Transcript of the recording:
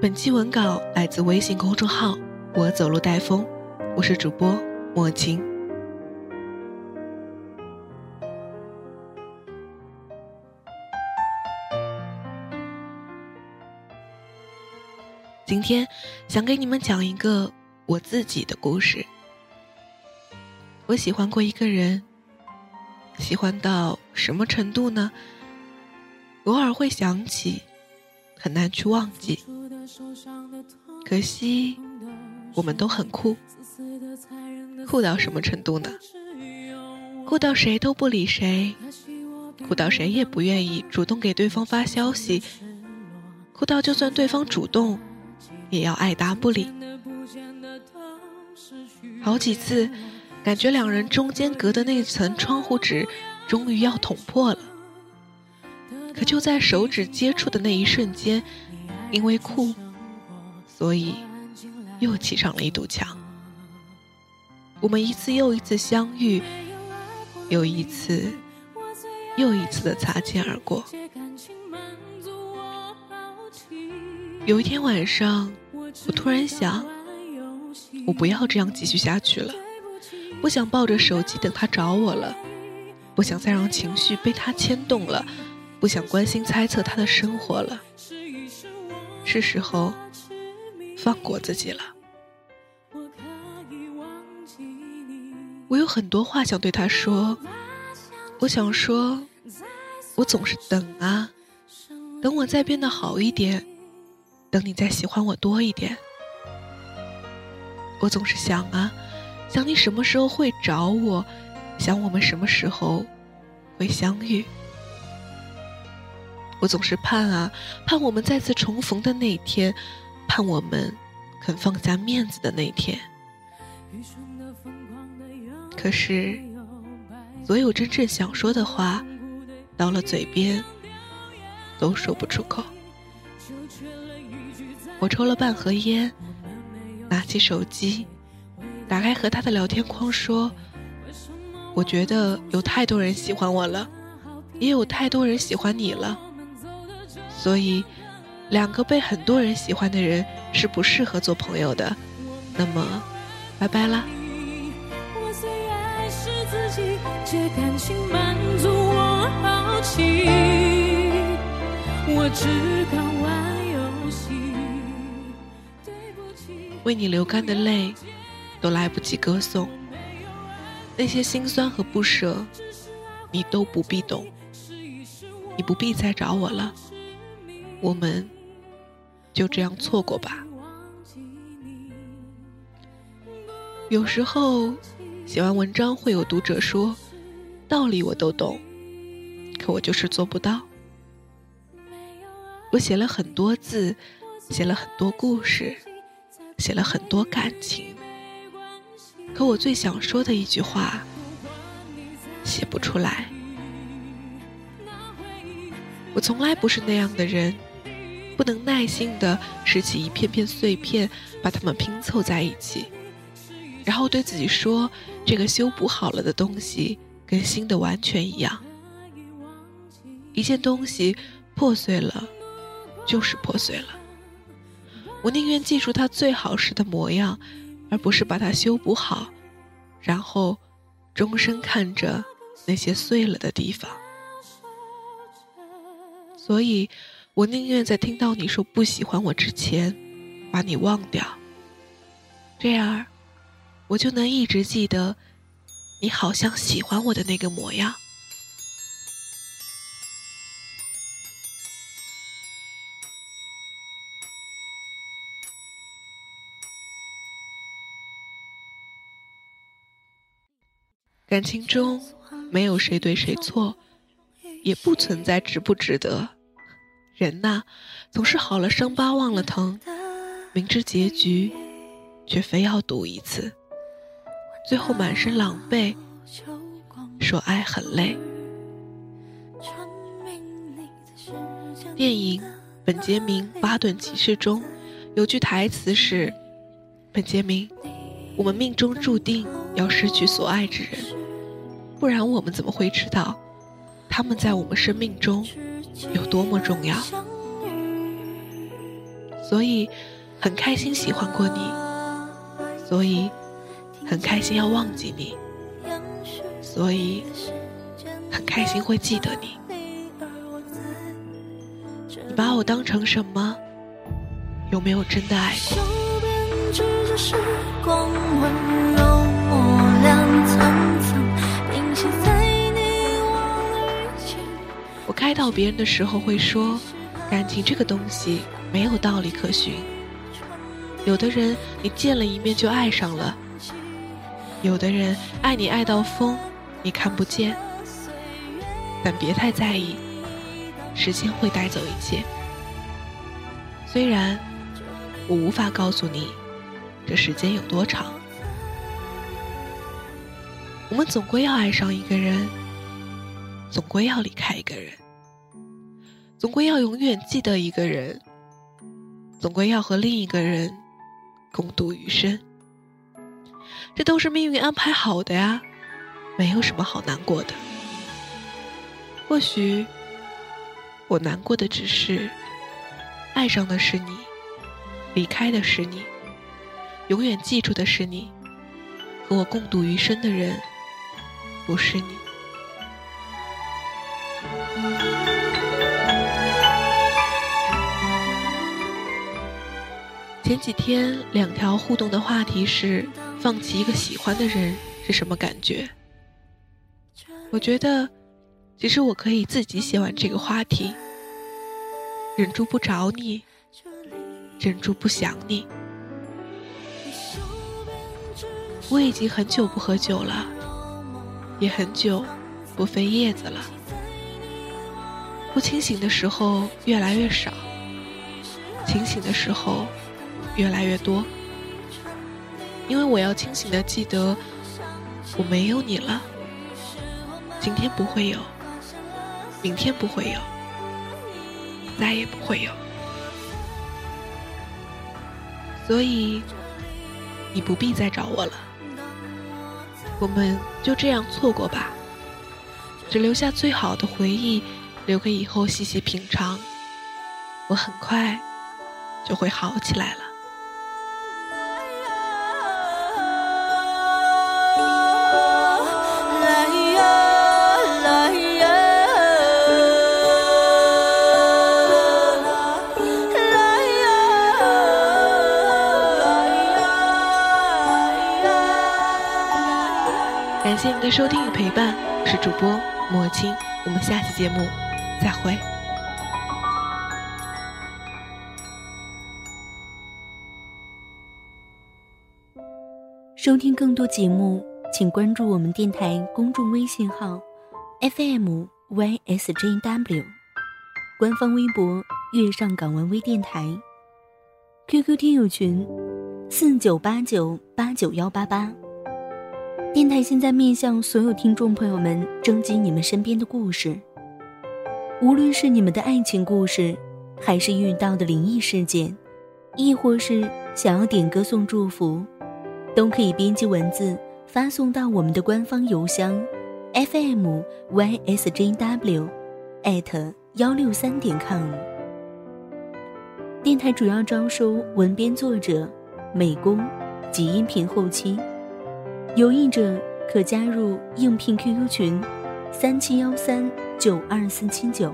本期文稿来自微信公众号“我走路带风”，我是主播莫晴。今天想给你们讲一个我自己的故事。我喜欢过一个人，喜欢到什么程度呢？偶尔会想起，很难去忘记。可惜，我们都很酷，酷到什么程度呢？酷到谁都不理谁，酷到谁也不愿意主动给对方发消息，酷到就算对方主动。也要爱答不理，好几次，感觉两人中间隔的那层窗户纸终于要捅破了。可就在手指接触的那一瞬间，因为酷，所以又砌上了一堵墙。我们一次又一次相遇，又一次又一次的擦肩而过。有一天晚上。我突然想，我不要这样继续下去了，不想抱着手机等他找我了，不想再让情绪被他牵动了，不想关心猜测他的生活了，是时候放过自己了。我有很多话想对他说，我想说，我总是等啊，等我再变得好一点。等你再喜欢我多一点，我总是想啊，想你什么时候会找我，想我们什么时候会相遇。我总是盼啊，盼我们再次重逢的那一天，盼我们肯放下面子的那天。可是，所有真正想说的话，到了嘴边，都说不出口。我抽了半盒烟，拿起手机，打开和他的聊天框，说：“我觉得有太多人喜欢我了，也有太多人喜欢你了，所以两个被很多人喜欢的人是不适合做朋友的。那么，拜拜啦。”我只敢玩。为你流干的泪，都来不及歌颂。那些心酸和不舍，你都不必懂。你不必再找我了，我们就这样错过吧。有时候写完文章，会有读者说：“道理我都懂，可我就是做不到。”我写了很多字，写了很多故事。写了很多感情，可我最想说的一句话，写不出来。我从来不是那样的人，不能耐心的拾起一片片碎片，把它们拼凑在一起，然后对自己说：这个修补好了的东西，跟新的完全一样。一件东西破碎了，就是破碎了。我宁愿记住它最好时的模样，而不是把它修补好，然后终身看着那些碎了的地方。所以，我宁愿在听到你说不喜欢我之前，把你忘掉。这样，我就能一直记得你好像喜欢我的那个模样。感情中，没有谁对谁错，也不存在值不值得。人呐，总是好了伤疤忘了疼，明知结局，却非要赌一次，最后满身狼狈，说爱很累。电影《本杰明·巴顿骑士》中有句台词是：“本杰明，我们命中注定要失去所爱之人，不然我们怎么会知道他们在我们生命中有多么重要？”所以，很开心喜欢过你，所以很开心要忘记你，所以很开心会记得你。你把我当成什么？有没有真的爱过？我开导别人的时候会说，感情这个东西没有道理可循。有的人你见了一面就爱上了，有的人爱你爱到疯，你看不见。但别太在意。时间会带走一切。虽然我无法告诉你这时间有多长，我们总归要爱上一个人，总归要离开一个人，总归要永远记得一个人，总归要和另一个人共度余生。这都是命运安排好的呀，没有什么好难过的。或许。我难过的只是，爱上的是你，离开的是你，永远记住的是你，和我共度余生的人不是你。前几天两条互动的话题是：放弃一个喜欢的人是什么感觉？我觉得。其实我可以自己写完这个话题，忍住不找你，忍住不想你。我已经很久不喝酒了，也很久不飞叶子了。不清醒的时候越来越少，清醒的时候越来越多。因为我要清醒的记得，我没有你了，今天不会有。明天不会有，再也不会有，所以你不必再找我了。我们就这样错过吧，只留下最好的回忆，留给以后细细品尝。我很快就会好起来了。感谢您的收听与陪伴，我是主播莫青，我们下期节目再会。收听更多节目，请关注我们电台公众微信号 FM YSJW，官方微博月上港湾微电台，QQ 听友群四九八九八九幺八八。电台现在面向所有听众朋友们征集你们身边的故事，无论是你们的爱情故事，还是遇到的灵异事件，亦或是想要点歌送祝福，都可以编辑文字发送到我们的官方邮箱 fm ysjw at 幺六三点 com。电台主要招收文编作者、美工及音频后期。有意者可加入应聘 QQ 群：三七幺三九二四七九。